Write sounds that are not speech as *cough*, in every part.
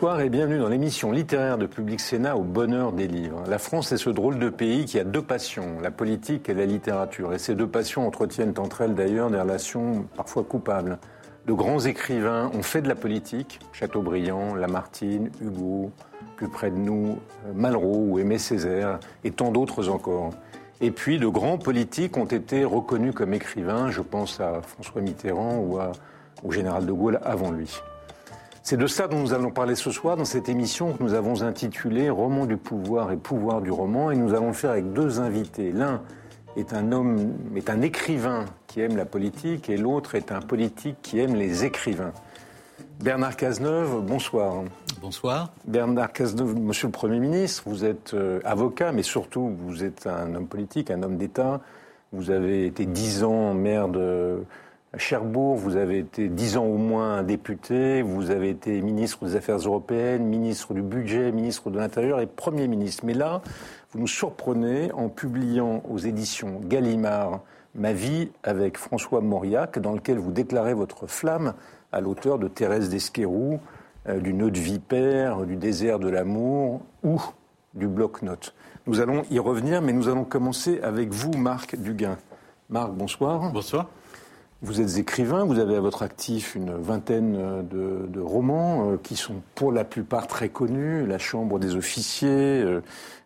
Bonsoir et bienvenue dans l'émission littéraire de Public Sénat au bonheur des livres. La France est ce drôle de pays qui a deux passions, la politique et la littérature. Et ces deux passions entretiennent entre elles d'ailleurs des relations parfois coupables. De grands écrivains ont fait de la politique, Chateaubriand, Lamartine, Hugo, plus près de nous, Malraux ou Aimé Césaire, et tant d'autres encore. Et puis de grands politiques ont été reconnus comme écrivains, je pense à François Mitterrand ou au général de Gaulle avant lui. C'est de ça dont nous allons parler ce soir dans cette émission que nous avons intitulée Roman du pouvoir et pouvoir du roman. Et nous allons le faire avec deux invités. L'un est un homme, est un écrivain qui aime la politique et l'autre est un politique qui aime les écrivains. Bernard Cazeneuve, bonsoir. Bonsoir. Bernard Cazeneuve, monsieur le Premier ministre, vous êtes euh, avocat, mais surtout vous êtes un homme politique, un homme d'État. Vous avez été dix ans maire de Cherbourg, vous avez été dix ans au moins député, vous avez été ministre des Affaires européennes, ministre du Budget, ministre de l'Intérieur et Premier ministre. Mais là, vous nous surprenez en publiant aux éditions Gallimard Ma vie avec François Mauriac, dans lequel vous déclarez votre flamme à l'auteur de Thérèse d'Esquerou, euh, du Nœud de Vipère, du Désert de l'amour ou du Bloc-Notes. Nous allons y revenir, mais nous allons commencer avec vous, Marc Duguin. Marc, bonsoir. Bonsoir. Vous êtes écrivain, vous avez à votre actif une vingtaine de, romans euh, qui sont pour la plupart très connus. La Chambre des officiers, euh,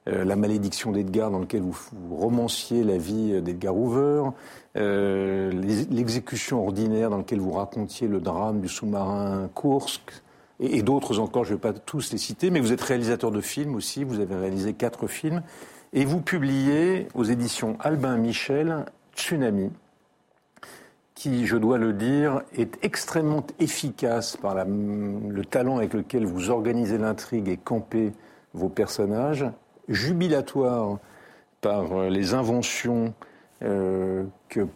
euh, La malédiction d'Edgar dans lequel vous, romanciez la vie d'Edgar Hoover, L'exécution ordinaire dans lequel vous racontiez le drame du sous-marin Kursk, et, et d'autres encore, je ne vais pas tous les citer, mais vous êtes réalisateur de films aussi, vous avez réalisé quatre films, et vous publiez aux éditions Albin Michel Tsunami qui, je dois le dire, est extrêmement efficace par le talent avec lequel vous organisez l'intrigue et campez vos personnages, jubilatoire par euh, les inventions euh, que,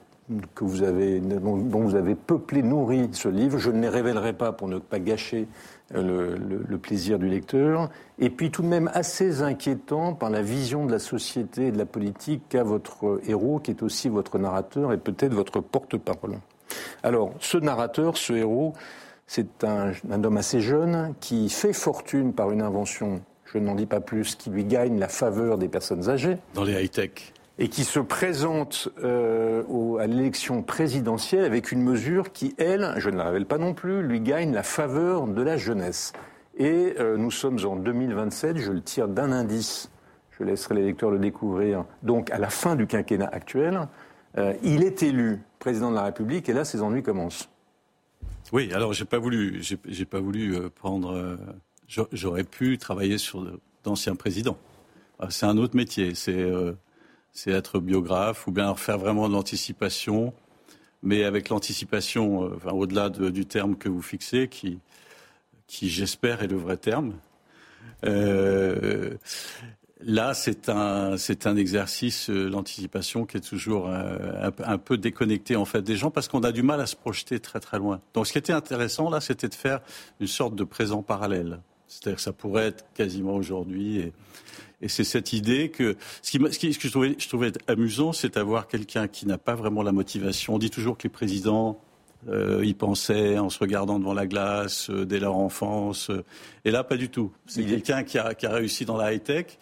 que, vous avez, dont, vous avez peuplé, nourri ce livre. Je ne les révélerai pas pour ne pas gâcher euh, le, plaisir du lecteur, et puis tout de même assez inquiétant par la vision de la société et de la politique qu'a votre héros, qui est aussi votre narrateur et peut-être votre porte-parole. Alors, ce narrateur, ce héros, c'est un, un, homme assez jeune qui fait fortune par une invention, je n'en dis pas plus, qui lui gagne la faveur des personnes âgées. Dans les high-tech et qui se présente euh, à l'élection présidentielle avec une mesure qui, elle, je ne la révèle pas non plus, lui gagne la faveur de la jeunesse. Et euh, nous sommes en 2027, je le tire d'un indice, je laisserai les lecteurs le découvrir, donc à la fin du quinquennat actuel, euh, il est élu président de la République et là ses ennuis commencent. Oui, alors j'ai pas voulu, j'ai pas voulu prendre. J'aurais pu travailler sur d'anciens présidents. Ah, c'est un autre métier. C'est c'est être biographe ou bien faire vraiment de l'anticipation, mais avec l'anticipation, euh, enfin, au-delà du terme que vous fixez, qui, qui j'espère est le vrai terme. Euh, là, c'est un, c'est un exercice, euh, l'anticipation, qui est toujours un, un, peu déconnecté en fait des gens parce qu'on a du mal à se projeter très très loin. Donc, ce qui était intéressant là, c'était de faire une sorte de présent parallèle. C'est-à-dire que ça pourrait être quasiment aujourd'hui et c'est cette idée que ce, qui, ce, qui, ce que je trouvais, je trouvais amusant, c'est d'avoir quelqu'un qui n'a pas vraiment la motivation. On dit toujours que les présidents euh, y pensaient en se regardant devant la glace euh, dès leur enfance. Euh, et là, pas du tout. C'est quelqu'un qui a, qui a, réussi dans la high-tech,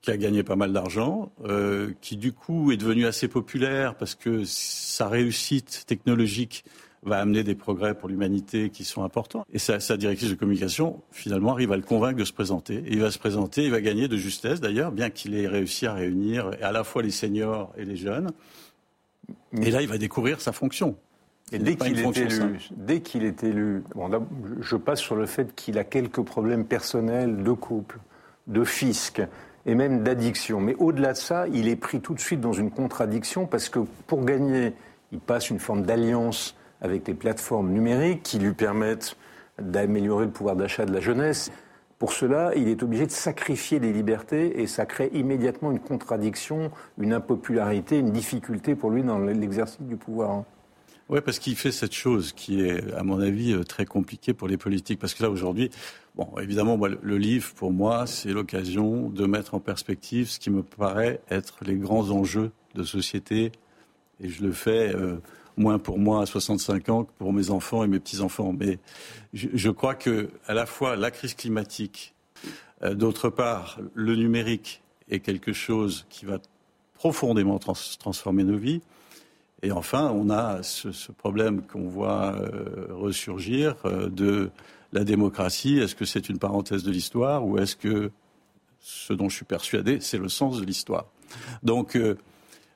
qui a gagné pas mal d'argent, euh, qui du coup est devenu assez populaire parce que sa réussite technologique va amener des progrès pour l'humanité qui sont importants. Et sa, sa, directrice de communication, finalement, arrive à le convaincre de se présenter. Et il va se présenter, il va gagner de justesse d'ailleurs, bien qu'il ait réussi à réunir à la fois les seniors et les jeunes. Et là, il va découvrir sa fonction. Et dès qu'il est, élu, dès qu'il est élu, bon, je passe sur le fait qu'il a quelques problèmes personnels de couple, de fisc et même d'addiction. Mais au-delà de ça, il est pris tout de suite dans une contradiction parce que pour gagner, il passe une forme d'alliance avec les plateformes numériques qui lui permettent d'améliorer le pouvoir d'achat de la jeunesse. Pour cela, il est obligé de sacrifier des libertés et ça crée immédiatement une contradiction, une impopularité, une difficulté pour lui dans l'exercice du pouvoir. Oui, parce qu'il fait cette chose qui est, à mon avis, euh, très compliquée pour les politiques. Parce que là, aujourd'hui, bon, évidemment, le livre, pour moi, c'est l'occasion de mettre en perspective ce qui me paraît être les grands enjeux de société. Et je le fais euh, moins pour moi à 65 ans que pour mes enfants et mes petits-enfants. Mais je, crois que à la fois la crise climatique, euh, d'autre part le numérique est quelque chose qui va profondément transformer nos vies. Et enfin, on a ce, problème qu'on voit euh, ressurgir euh, de la démocratie. Est-ce que c'est une parenthèse de l'histoire ou est-ce que ce dont je suis persuadé, c'est le sens de l'histoire? Donc,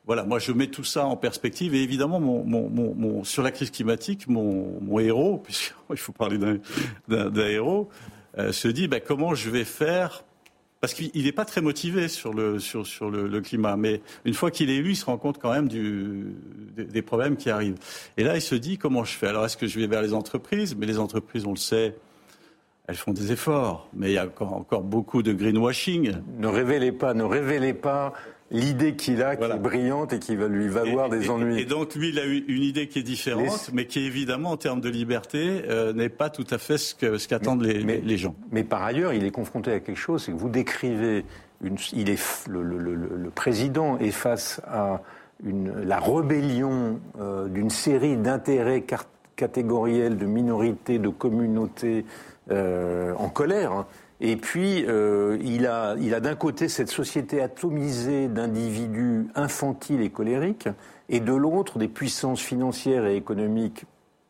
voilà, moi je mets tout ça en perspective et évidemment mon, sur la crise climatique, mon, héros, *laughs* puisqu'il faut parler d'un héros, euh, se dit bah, comment je vais faire? Parce qu'il n'est pas très motivé sur le, sur, le, climat, mais une fois qu'il est élu, il se rend compte quand même des, problèmes qui arrivent. Et là, il se dit comment je fais? Alors, est-ce que je vais vers les entreprises? Mais les entreprises, on le sait, elles font des efforts, mais il y a encore, beaucoup de greenwashing. Ne révélez pas, ne révélez pas l'idée qu'il a, qui est brillante et qui va lui valoir des ennuis. Et donc lui, il a eu une idée qui est différente, mais qui évidemment, en termes de liberté, euh, n'est pas tout à fait ce qu'attendent ce les, les, gens. Mais par ailleurs, il est confronté à quelque chose, c'est que vous décrivez, une, il est, le, le, le, président est face à une, la rébellion euh, d'une série d'intérêts catégoriels, de minorités, de communautés en colère. Hein. Et puis, euh, il a, il a d'un côté cette société atomisée d'individus infantiles et colériques, et de l'autre des puissances financières et économiques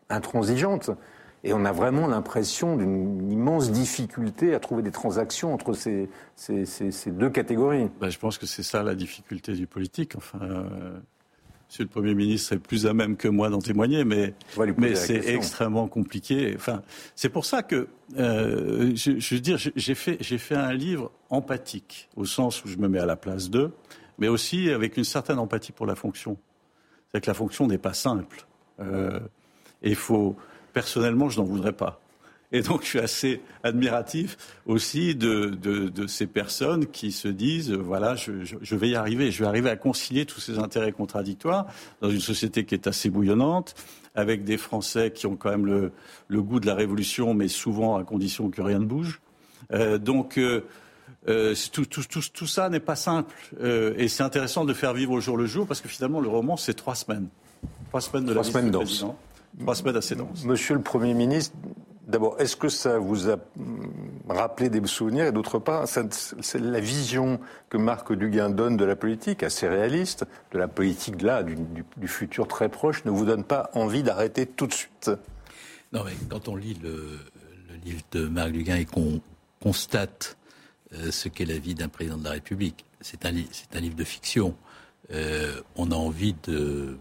intransigeantes. Et on a vraiment l'impression d'une immense difficulté à trouver des transactions entre ces, deux catégories. Ben, je pense que c'est ça la difficulté du politique. Euh, Monsieur le Premier ministre est plus à même que moi d'en témoigner, mais, mais c'est extrêmement compliqué. Enfin, c'est pour ça que, euh, je, je, veux dire, j'ai fait, un livre empathique, au sens où je me mets à la place d'eux, mais aussi avec une certaine empathie pour la fonction. C'est que la fonction n'est pas simple. Euh, et il faut, personnellement, je n'en voudrais pas. Et donc, je suis assez admiratif aussi de, ces personnes qui se disent, voilà, je, vais y arriver, je vais arriver à concilier tous ces intérêts contradictoires dans une société qui est assez bouillonnante, avec des Français qui ont quand même le, goût de la révolution, mais souvent à condition que rien ne bouge. Euh, donc, euh, euh, tout, ça n'est pas simple. et c'est intéressant de faire vivre au jour le jour, parce que finalement, le roman, c'est trois semaines. Trois semaines de la semaines Trois semaines assez denses. Monsieur le Premier ministre, D'abord, est-ce que ça vous a rappelé des souvenirs? Et d'autre part, la vision que Marc Duguin donne de la politique, assez réaliste, de la politique là, du, futur très proche, ne vous donne pas envie d'arrêter tout de suite? Non, mais quand on lit le, livre de Marc Duguin et qu'on constate euh, ce qu'est la vie d'un président de la République, c'est un, un, livre de fiction. Euh, on a envie de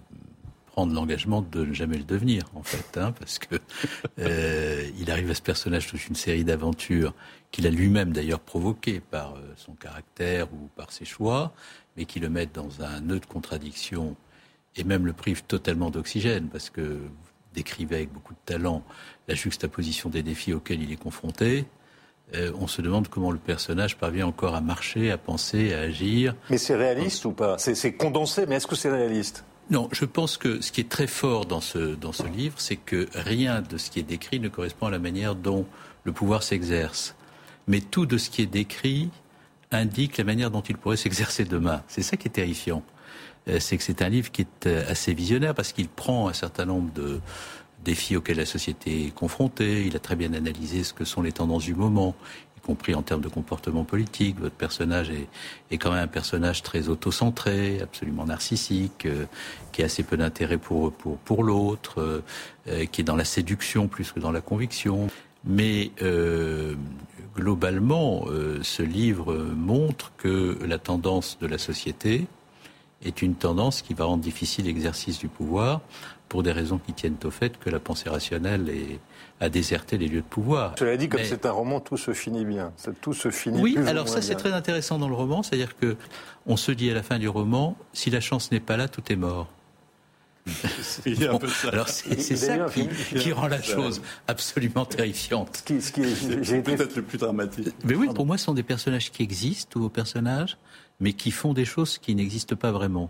prendre l'engagement de ne jamais le devenir, en fait, hein, parce que *laughs* euh, il arrive à ce personnage toute une série d'aventures qu'il a lui-même d'ailleurs provoquées par euh, son caractère ou par ses choix, mais qui le mettent dans un nœud de contradiction et même le prive totalement d'oxygène, parce que vous décrivez avec beaucoup de talent la juxtaposition des défis auxquels il est confronté. Euh, on se demande comment le personnage parvient encore à marcher, à penser, à agir. Mais c'est réaliste ou pas? C'est condensé, mais est-ce que c'est réaliste? Non, je pense que ce qui est très fort dans ce, livre, c'est que rien de ce qui est décrit ne correspond à la manière dont le pouvoir s'exerce. Mais tout de ce qui est décrit indique la manière dont il pourrait s'exercer demain. C'est ça qui est terrifiant. Euh, c'est que c'est un livre qui est euh, assez visionnaire parce qu'il prend un certain nombre de défis auxquels la société est confrontée. Il a très bien analysé ce que sont les tendances du moment compris en termes de comportement politique. Votre personnage est, quand même un personnage très autocentré, absolument narcissique, euh, qui a assez peu d'intérêt pour, pour, pour l'autre, euh, euh, qui est dans la séduction plus que dans la conviction. Mais globalement, ce livre montre que la tendance de la société est une tendance qui va rendre difficile l'exercice du pouvoir pour des raisons qui tiennent au fait que la pensée rationnelle est, à déserter les lieux de pouvoir. Cela dit, comme c'est un roman, tout se finit bien. Tout se finit Oui, alors ça c'est très intéressant dans le roman, c'est-à-dire que on se dit à la fin du roman, si la chance n'est pas là, tout est mort. *laughs* Alors c'est ça qui, rend la chose absolument terrifiante. Ce qui, est, peut-être le plus dramatique. Mais oui, pour moi, ce sont des personnages qui existent, ou personnages, mais qui font des choses qui n'existent pas vraiment.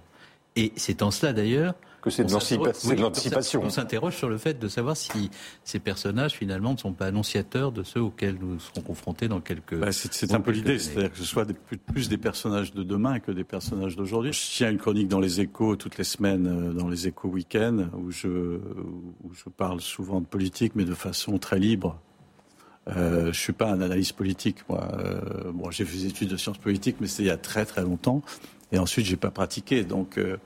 Et c'est en cela d'ailleurs que c'est de l'anticipation. On s'interroge sur le fait de savoir si ces personnages finalement ne sont pas annonciateurs de ceux auxquels nous serons confrontés dans quelques. Bah, c'est un peu l'idée, c'est-à-dire que ce soit plus, des personnages de demain que des personnages d'aujourd'hui. Je tiens une chronique dans les Échos toutes les semaines, euh, dans les Échos week-end, où je où je parle souvent de politique, mais de façon très libre. Euh, je suis pas un analyste politique, moi. Euh, bon, j'ai fait des études de sciences politiques, mais c'était il y a très très longtemps. Et ensuite, j'ai pas pratiqué. Donc, euh,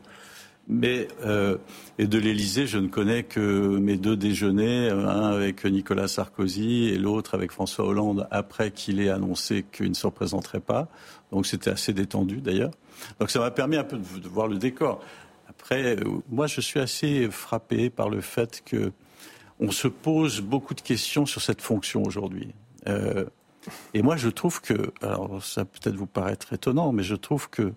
mais euh, et de l'Élysée, je ne connais que mes deux déjeuners, un avec Nicolas Sarkozy et l'autre avec François Hollande après qu'il ait annoncé qu'il ne se représenterait pas. Donc c'était assez détendu d'ailleurs. Donc ça m'a permis un peu de, voir le décor. Après, euh, moi je suis assez frappé par le fait que on se pose beaucoup de questions sur cette fonction aujourd'hui. Euh, et moi je trouve que, alors ça peut-être vous paraître étonnant, mais je trouve que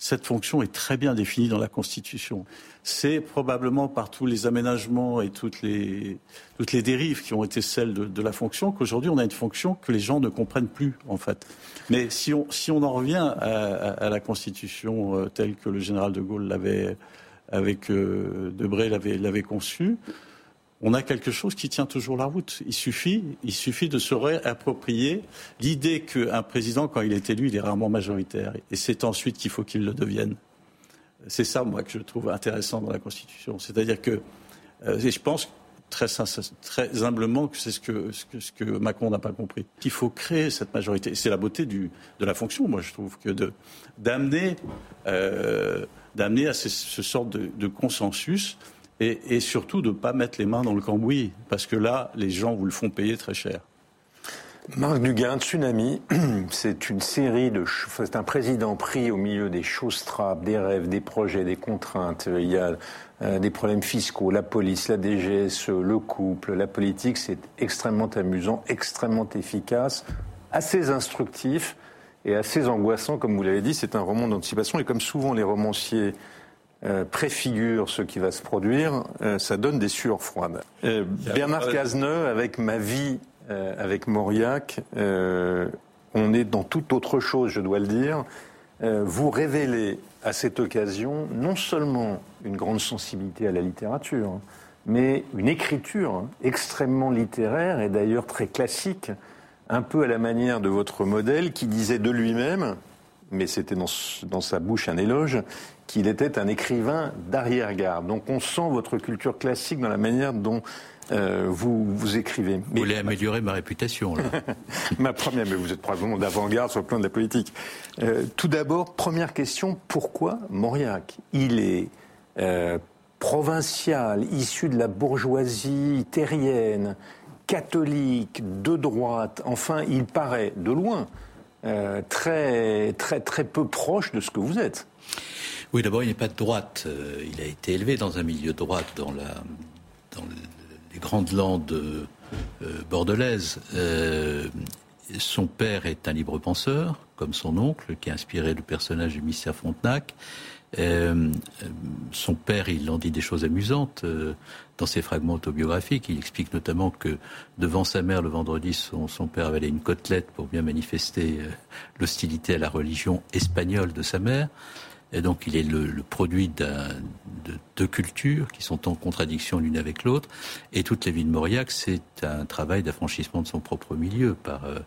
cette fonction est très bien définie dans la Constitution. C'est probablement par tous les aménagements et toutes les, toutes les dérives qui ont été celles de, la fonction qu'aujourd'hui on a une fonction que les gens ne comprennent plus en fait. Mais si on, si on en revient à, la Constitution euh, telle que le général de Gaulle l'avait avec euh, Debré l'avait conçue, on a quelque chose qui tient toujours la route. Il suffit, il suffit de se réapproprier l'idée qu'un président, quand il est élu, il est rarement majoritaire. Et c'est ensuite qu'il faut qu'il le devienne. C'est ça, moi, que je trouve intéressant dans la Constitution. C'est-à-dire que, euh, et je pense très, humblement que c'est ce que, Macron n'a pas compris. Il faut créer cette majorité. C'est la beauté de la fonction, moi, je trouve, que d'amener euh, d'amener à ce, de, de consensus et, surtout de ne pas mettre les mains dans le cambouis, parce que là, les gens vous le font payer très cher. Marc Duguin, Tsunami, *clears throat* c'est une série de. C'est un président pris au milieu des choses trappes, des rêves, des projets, des contraintes. Il y a euh, des problèmes fiscaux, la police, la DGSE, le couple, la politique. C'est extrêmement amusant, extrêmement efficace, assez instructif et assez angoissant, comme vous l'avez dit. C'est un roman d'anticipation. Et comme souvent les romanciers euh, préfigure ce qui va se produire, euh, ça donne des sueurs froides. Euh, Bernard Cazeneuve, avec ma vie avec Mauriac, on est dans toute autre chose, je dois le dire. vous révélez à cette occasion non seulement une grande sensibilité à la littérature, mais une écriture extrêmement littéraire et d'ailleurs très classique, un peu à la manière de votre modèle qui disait de lui-même, mais c'était dans, dans, sa bouche un éloge, qu'il était un écrivain d'arrière-garde. Donc on sent votre culture classique dans la manière dont euh, vous, vous écrivez. Vous voulez améliorer ma réputation, là. *laughs* ma première, mais vous êtes probablement d'avant-garde sur le plan de la politique. Euh, tout d'abord, première question, pourquoi Mauriac? Il est euh, provincial, issu de la bourgeoisie terrienne, catholique, de droite, enfin, il paraît, de loin, très, très, très peu proche de ce que vous êtes. Oui, d'abord, il n'est pas de droite. Euh, il a été élevé dans un milieu de droite dans, les grandes landes euh, bordelaises. Euh, son père est un libre penseur, comme son oncle, qui a inspiré le personnage du mystère Frontenac. Son père, il en dit des choses amusantes dans ses fragments autobiographiques. Il explique notamment que devant sa mère le vendredi, son, père avalait une côtelette pour bien manifester l'hostilité à la religion espagnole de sa mère. Et donc il est le, produit de deux cultures qui sont en contradiction l'une avec l'autre. Et toute la vie de Mauriac, c'est un travail d'affranchissement de son propre milieu par euh,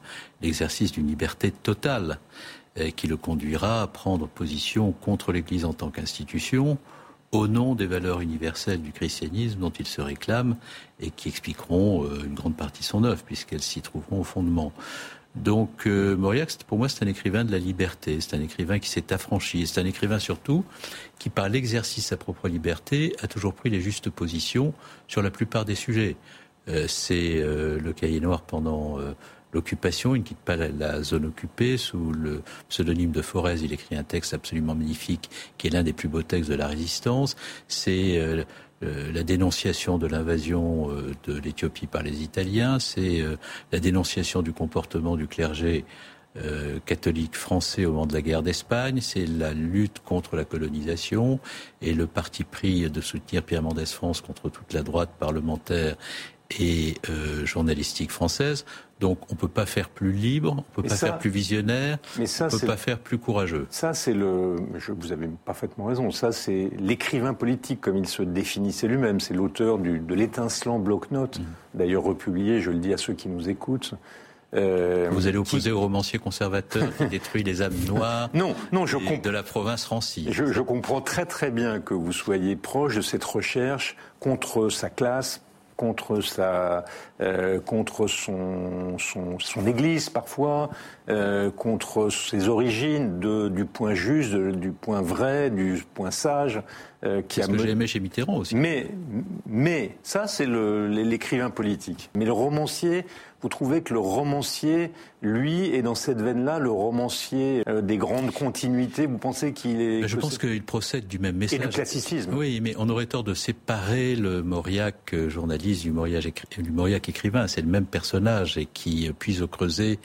l'exercice d'une liberté totale euh, qui le conduira à prendre position contre l'Église en tant qu'institution au nom des valeurs universelles du christianisme dont il se réclame et qui expliqueront euh, une grande partie de son œuvre puisqu'elles s'y trouveront au fondement. Donc euh, Mauriac, pour moi, c'est un écrivain de la liberté, c'est un écrivain qui s'est affranchi, c'est un écrivain surtout qui, par l'exercice de sa propre liberté, a toujours pris les justes positions sur la plupart des sujets. Euh, c'est euh, le cahier noir pendant l'occupation, il ne quitte pas la, zone occupée. Sous le pseudonyme de Forez, il écrit un texte absolument magnifique qui est l'un des plus beaux textes de la résistance. C'est euh, la dénonciation de l'invasion euh, de l'Éthiopie par les Italiens, c'est euh, la dénonciation du comportement du clergé euh, catholique français au moment de la guerre d'Espagne, c'est la lutte contre la colonisation et le parti pris de soutenir Pierre Mendès France contre toute la droite parlementaire et euh, journalistique française. Donc on ne peut pas faire plus libre, on ne peut pas faire plus visionnaire, mais ça, on ne peut pas faire plus courageux. Ça, c'est le. Je, vous avez parfaitement raison. Ça, c'est l'écrivain politique, comme il se définissait lui-même. C'est l'auteur de l'étincelant bloc-notes, mmh. d'ailleurs republié, je le dis à ceux qui nous écoutent, euh, Vous allez opposer au romancier conservateur qui détruit les âmes noires non, non, je de la province Rancy. Je, je, comprends très très bien que vous soyez proche de cette recherche contre sa classe, contre sa, euh, contre son, son, son, église parfois, euh, contre ses origines, de, du point juste, du point vrai, du point sage. Euh, qui a ce que j'ai aimé chez Mitterrand aussi. Mais, mais ça c'est l'écrivain politique. Mais le romancier, vous trouvez que le romancier, lui, est dans cette veine-là, le romancier euh, des grandes continuités? Vous pensez qu'il est Je pense qu'il procède du même message. Et du classicisme. Oui, mais on aurait tort de séparer le Mauriac euh, journaliste du Mauriac, écrivain. C'est le même personnage et qui puise au creuset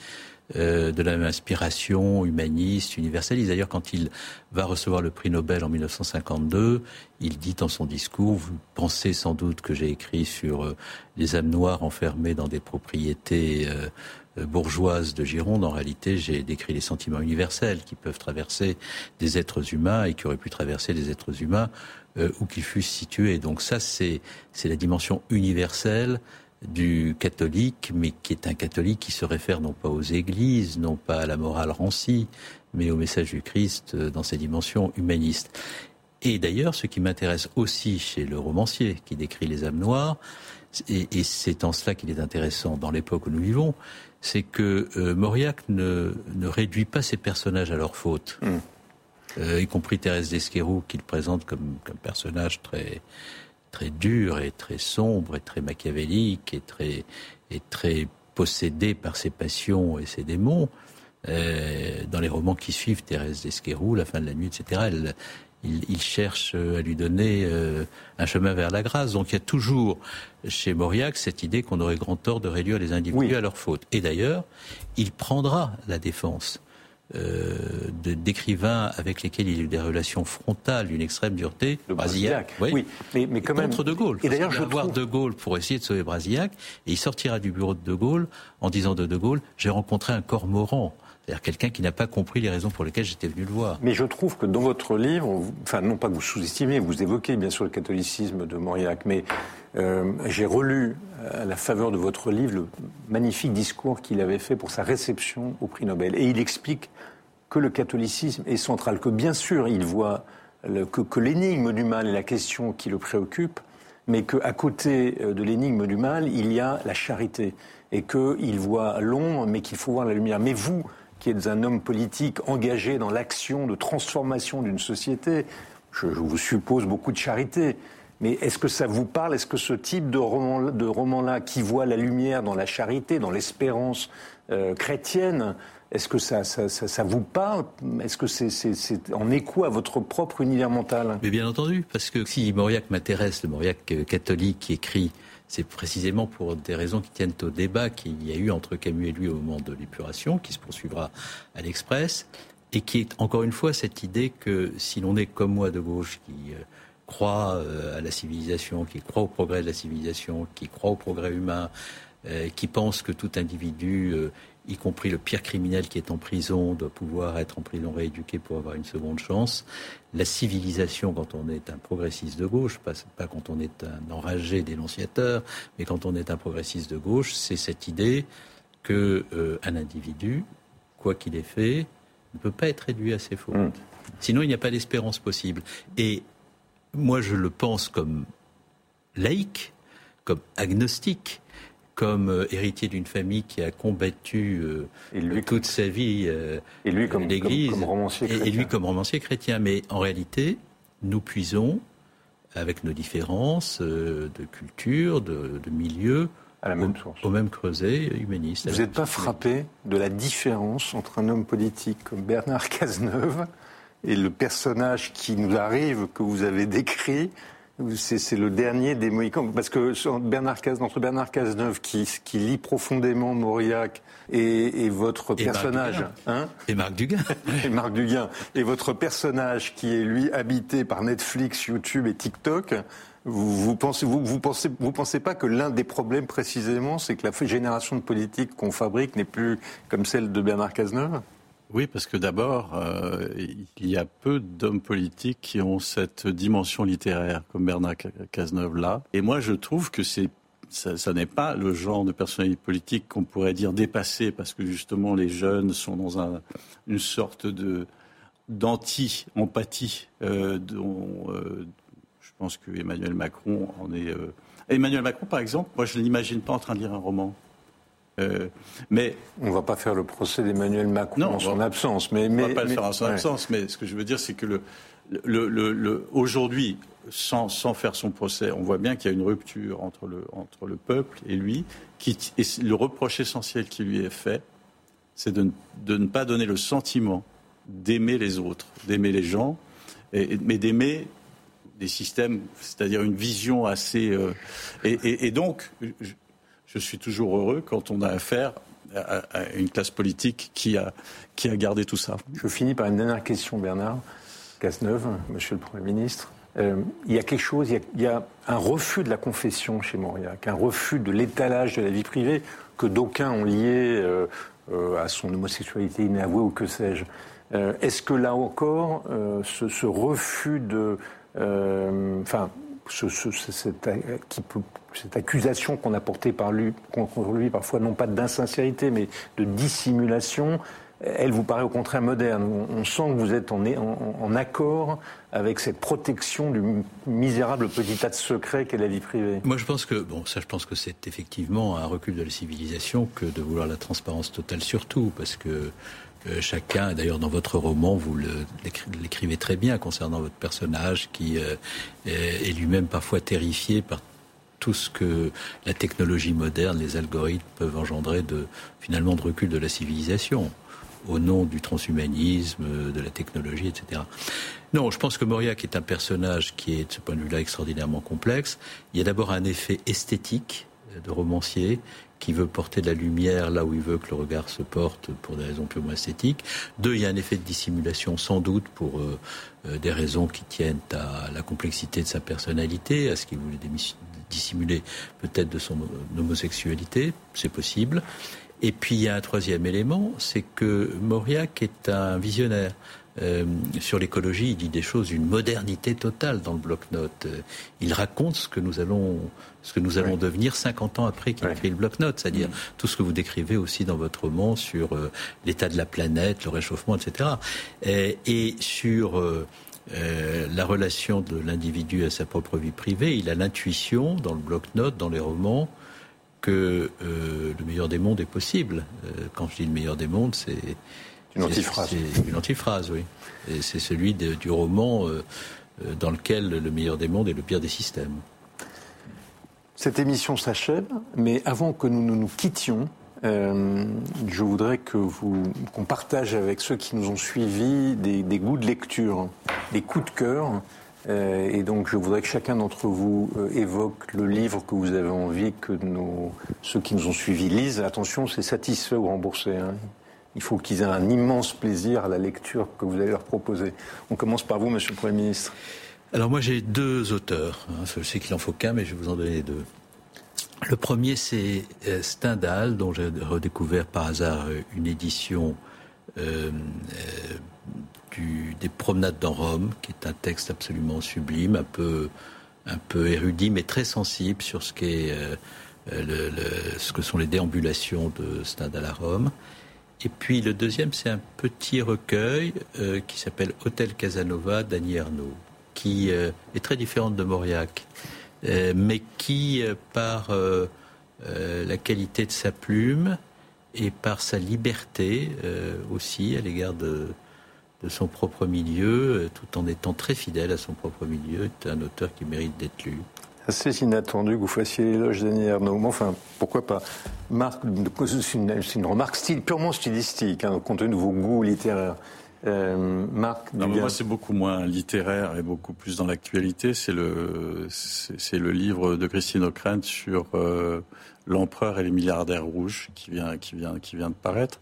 euh, de la même inspiration humaniste, universaliste. D'ailleurs, quand il va recevoir le prix Nobel en 1952, il dit dans son discours, vous pensez sans doute que j'ai écrit sur euh, les âmes noires enfermées dans des propriétés euh, bourgeoises de Gironde. En réalité, j'ai décrit les sentiments universels qui peuvent traverser des êtres humains et qui auraient pu traverser des êtres humains où qu'ils fussent situés. Donc ça, c'est la dimension universelle du catholique, mais qui est un catholique qui se réfère non pas aux églises, non pas à la morale rancie, mais au message du Christ euh, dans ses dimensions humanistes. Et d'ailleurs, ce qui m'intéresse aussi chez le romancier qui décrit les âmes noires, et, c'est en cela qu'il est intéressant dans l'époque où nous vivons, c'est que euh, Mauriac ne, réduit pas ses personnages à leur faute. Hmm. Euh, y compris Thérèse d'Esquerou, qu'il présente comme, comme personnage très, très dur et très sombre et très machiavélique et très, et très possédé par ses passions et ses démons. Euh, dans les romans qui suivent, Thérèse d'Esquerou, La fin de la nuit, etc., elle, il, cherche à lui donner euh, un chemin vers la grâce. Donc il y a toujours chez Mauriac cette idée qu'on aurait grand tort de réduire les individus à leur faute. Et d'ailleurs, il prendra la défense euh, d'écrivains avec lesquels il a eu des relations frontales d'une extrême dureté. Le Brasillac, oui. Mais, mais quand contre De Gaulle. Et d'ailleurs, je voir De Gaulle pour essayer de sauver Brasillac, et il sortira du bureau de De Gaulle en disant de De Gaulle J'ai rencontré un cormoran. C'est-à-dire quelqu'un qui n'a pas compris les raisons pour lesquelles j'étais venu le voir. Mais je trouve que dans votre livre, enfin non pas que vous sous-estimez, vous évoquez bien sûr le catholicisme de Mauriac, mais euh, j'ai relu à la faveur de votre livre le magnifique discours qu'il avait fait pour sa réception au prix Nobel. Et il explique que le catholicisme est central, que bien sûr il voit que, l'énigme du mal est la question qui le préoccupe, mais qu'à côté euh, de l'énigme du mal, il y a la charité, et qu'il voit l'ombre, mais qu'il faut voir la lumière. Mais vous, qui êtes un homme politique engagé dans l'action de transformation d'une société, je, vous suppose beaucoup de charité. Mais est-ce que ça vous parle? Est-ce que ce type de roman-là, qui voit la lumière dans la charité, dans l'espérance euh, chrétienne, est-ce que ça, ça, vous parle? Est-ce que c'est en écho à votre propre univers mental? Mais bien entendu, parce que si Mauriac m'intéresse, le Mauriac euh, catholique qui écrit, c'est précisément pour des raisons qui tiennent au débat qu'il y a eu entre Camus et lui au moment de l'épuration, qui se poursuivra à l'Express, et qui est encore une fois cette idée que si l'on est comme moi de gauche, qui euh, croit euh, à la civilisation, qui croit au progrès de la civilisation, qui croit au progrès humain, qui pense que tout individu y compris le pire criminel qui est en prison, doit pouvoir être en prison rééduqué pour avoir une seconde chance. La civilisation, quand on est un progressiste de gauche, pas, pas quand on est un enragé dénonciateur, mais quand on est un progressiste de gauche, c'est cette idée que euh, un individu, quoi qu'il ait fait, ne peut pas être réduit à ses fautes. Mmh. Sinon, il n'y a pas d'espérance possible. Et moi, je le pense comme laïque, comme agnostique comme euh, héritier d'une famille qui a combattu euh, toute sa vie euh, et lui comme, l'Église, comme, et, lui comme romancier chrétien. Mais en réalité, nous puisons, avec nos différences de culture, de, milieu, à la même au, même creuset humaniste. Vous n'êtes pas frappé de la différence entre un homme politique comme Bernard Cazeneuve et le personnage qui nous arrive, que vous avez décrit, C'est le dernier des Mohicans. Parce que Bernard entre Bernard Cazeneuve, qui, qui lit profondément Mauriac, et, votre personnage. Hein et Marc Duguin. *laughs* et Marc Duguin. Et votre personnage, qui est lui habité par Netflix, YouTube et TikTok, vous, vous pensez, vous, vous, pensez, vous pensez pas que l'un des problèmes précisément, c'est que la génération de politique qu'on fabrique n'est plus comme celle de Bernard Cazeneuve? Oui, parce que d'abord, euh, il y a peu d'hommes politiques qui ont cette dimension littéraire comme Bernard Cazeneuve là. Et moi, je trouve que ça, n'est pas le genre de personnalité politique qu'on pourrait dire dépassé, parce que justement les jeunes sont dans un, une sorte de d'anti-empathie euh, dont euh, je pense que Emmanuel Macron en est. Emmanuel Macron, par exemple, moi je ne l'imagine pas en train de lire un roman. Euh, mais on ne va pas faire le procès d'Emmanuel Macron en son absence. Mais, on ne va pas le faire en son absence, mais ce que je veux dire, c'est que le, le, aujourd'hui, sans, sans, faire son procès, on voit bien qu'il y a une rupture entre le, entre le peuple et lui. Qui, et le reproche essentiel qui lui est fait, c'est de, de, ne pas donner le sentiment d'aimer les autres, d'aimer les gens, et, mais d'aimer des systèmes, c'est-à-dire une vision assez. Euh, et, et, donc, je suis toujours heureux quand on a affaire à, une classe politique qui a, qui a gardé tout ça. Je finis par une dernière question, Bernard Cazeneuve, Monsieur le Premier ministre. Euh, il y a quelque chose, il y a, un refus de la confession chez Mauriac, un refus de l'étalage de la vie privée que d'aucuns ont lié euh, euh, à son homosexualité inavouée ou que sais-je. Est-ce que là encore, ce, ce, refus de, enfin, ce, cette, qui peut, cette, accusation qu'on a portée par lui, contre lui, parfois non pas d'insincérité, mais de dissimulation, elle vous paraît au contraire moderne. On, sent que vous êtes en, accord avec cette protection du misérable petit tas de secrets qu'est la vie privée. Moi, je pense que bon, ça, je pense que c'est effectivement un recul de la civilisation que de vouloir la transparence totale, surtout parce que euh, chacun, d'ailleurs dans votre roman, vous l'écrivez très bien concernant votre personnage qui euh, est lui-même parfois terrifié par tout ce que la technologie moderne, les algorithmes peuvent engendrer de finalement de recul de la civilisation au nom du transhumanisme, de la technologie, etc. Non, je pense que Mauriac est un personnage qui est de ce point de vue-là extraordinairement complexe. Il y a d'abord un effet esthétique de romancier qui veut porter de la lumière là où il veut que le regard se porte pour des raisons purement esthétiques. Deux, il y a un effet de dissimulation sans doute pour euh, euh, des raisons qui tiennent à la complexité de sa personnalité, à ce qu'il voulait dissimuler peut-être de son homosexualité, c'est possible. Et puis il y a un troisième élément, c'est que Mauriac est un visionnaire. Euh, sur l'écologie, il dit des choses d'une modernité totale dans le bloc-notes. Euh, il raconte ce que nous allons, ce que nous allons devenir 50 ans après qu'il a écrit le bloc-notes, c'est-à-dire mm. tout ce que vous décrivez aussi dans votre roman sur euh, l'état de la planète, le réchauffement, etc. Et, et sur la relation de l'individu à sa propre vie privée, il a l'intuition dans le bloc-notes, dans les romans, que le meilleur des mondes est possible. quand je dis le meilleur des mondes, c'est une antiphrase. C'est une antiphrase, oui. Et c'est celui du roman euh, euh, dans lequel le meilleur des mondes est le pire des systèmes. Cette émission s'achève, mais avant que nous nous, quittions, euh, je voudrais que vous qu'on partage avec ceux qui nous ont suivis des, goûts de lecture, des coups de cœur. et donc, je voudrais que chacun d'entre vous évoque le livre que vous avez envie que nos, ceux qui nous ont suivis lisent. Attention, c'est satisfait ou remboursé. Hein. Il faut qu'ils aient un immense plaisir à la lecture que vous allez leur proposer. On commence par vous, Monsieur le Premier ministre. Alors moi j'ai deux auteurs. Hein. Je sais qu'il en faut qu'un, mais je vais vous en donner deux. Le premier c'est euh, Stendhal, dont j'ai redécouvert par hasard euh, une édition euh, des Promenades dans Rome, qui est un texte absolument sublime, un peu, érudit, mais très sensible sur ce que sont les déambulations de Stendhal à Rome. Et puis le deuxième, c'est un petit recueil euh, qui s'appelle Hôtel Casanova d'Annie Ernaux, qui euh, est très différente de Mauriac, euh, mais qui, par la qualité de sa plume et par sa liberté aussi à l'égard de, de, son propre milieu, tout en étant très fidèle à son propre milieu, est un auteur qui mérite d'être lu assez inattendu que vous fassiez l'éloge d'Annie Ernaux. Enfin, pourquoi pas? Marc, c'est une, remarque style, purement stylistique, hein, compte tenu de vos goûts littéraires. Euh, Marc Moi, c'est beaucoup moins littéraire et beaucoup plus dans l'actualité. C'est le, c'est le livre de Christine O'Krent sur euh, l'empereur et les milliardaires rouges qui vient, qui vient, qui vient de paraître.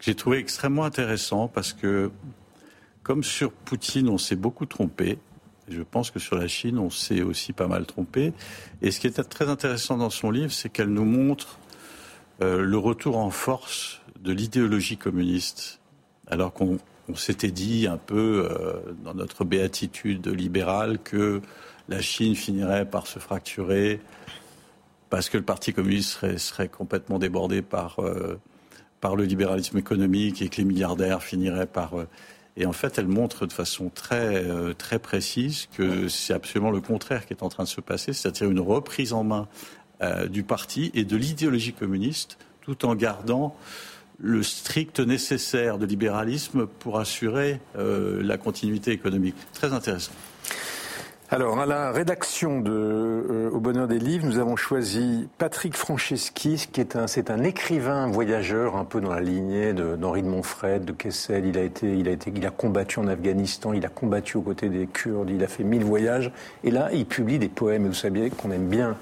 J'ai trouvé extrêmement intéressant parce que, comme sur Poutine, on s'est beaucoup trompé. Je pense que sur la Chine, on s'est aussi pas mal trompé. Et ce qui est très intéressant dans son livre, c'est qu'elle nous montre euh, le retour en force de l'idéologie communiste, alors qu'on s'était dit un peu euh, dans notre béatitude libérale que la Chine finirait par se fracturer parce que le Parti communiste serait, complètement débordé par, euh, par le libéralisme économique et que les milliardaires finiraient par... et en fait, elle montre de façon très, très précise que c'est absolument le contraire qui est en train de se passer, c'est-à-dire une reprise en main du parti et de l'idéologie communiste, tout en gardant le strict nécessaire de libéralisme pour assurer euh, la continuité économique. Très intéressant. Alors, à la rédaction de euh, Au Bonheur des Livres, nous avons choisi Patrick Franceschi, qui est un, c'est un écrivain voyageur, un peu dans la lignée d'Henri de, de de Kessel. Il a été, il a été, il a combattu en Afghanistan, il a combattu aux côtés des Kurdes, il a fait mille voyages. Et là, il publie des poèmes. Et vous savez qu'on aime bien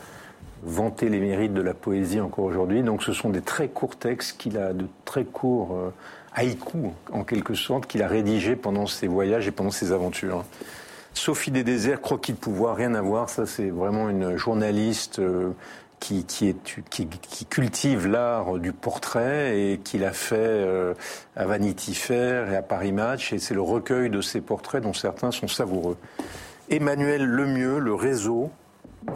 vanter les mérites de la poésie encore aujourd'hui. Donc ce sont des très courts textes qu'il a, de très courts euh, haïkus en quelque sorte, qu'il a rédigés pendant ses voyages et pendant ses aventures. Sophie des déserts, croquis de pouvoir, rien à voir. Ça, c'est vraiment une journaliste euh, qui, cultive l'art du portrait et qui l'a fait euh, à Vanity Fair et à Paris Match. Et c'est le recueil de ces portraits dont certains sont savoureux. Emmanuel Lemieux, le réseau,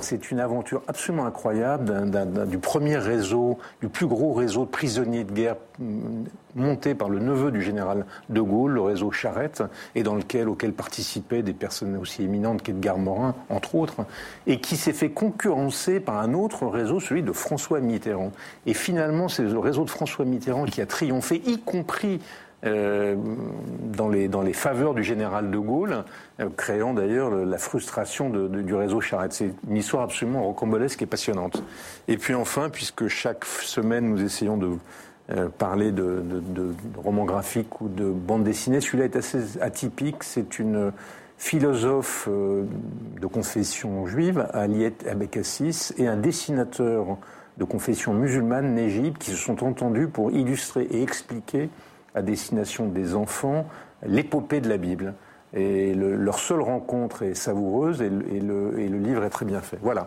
c'est une aventure absolument incroyable du premier réseau, du plus gros réseau de prisonniers de guerre mm, monté par le neveu du général de Gaulle, le réseau Charette, et dans lequel, auquel participaient des personnes aussi éminentes qu'Edgar Morin, entre autres, et qui s'est fait concurrencer par un autre réseau, celui de François Mitterrand. Et finalement, c'est le réseau de François Mitterrand qui a triomphé, y compris euh, dans, les, dans les faveurs du général de Gaulle, euh, créant d'ailleurs la frustration du réseau Charette. C'est une histoire absolument rocambolesque et passionnante. Et puis enfin, puisque chaque semaine nous essayons de euh, parler de, romans graphiques ou de bandes dessinées, celui-là est assez atypique. C'est une philosophe de confession juive, Aliet Abekassis, et un dessinateur de confession musulmane, Nejib, qui se sont entendus pour illustrer et expliquer à destination des enfants l'épopée de la Bible. Et leur seule rencontre est savoureuse et le, et, le, livre est très bien fait. Voilà.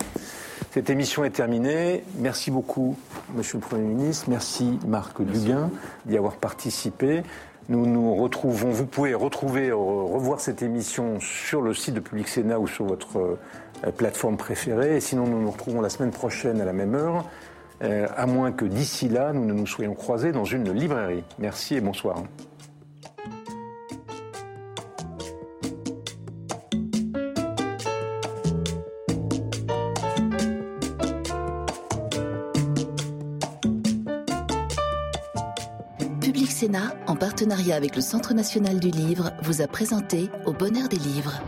Cette émission est terminée. Merci beaucoup, Monsieur le Premier ministre. Merci, Marc Duguin, d'y avoir participé. Nous nous retrouvons, vous pouvez retrouver, revoir cette émission sur le site de Public Sénat ou sur votre euh, plateforme préférée. Et sinon, nous nous retrouvons la semaine prochaine à la même heure. Euh, à moins que d'ici là, nous ne nous soyons croisés dans une librairie. Merci et bonsoir. Public Sénat, en partenariat avec le Centre national du livre, vous a présenté Au bonheur des livres.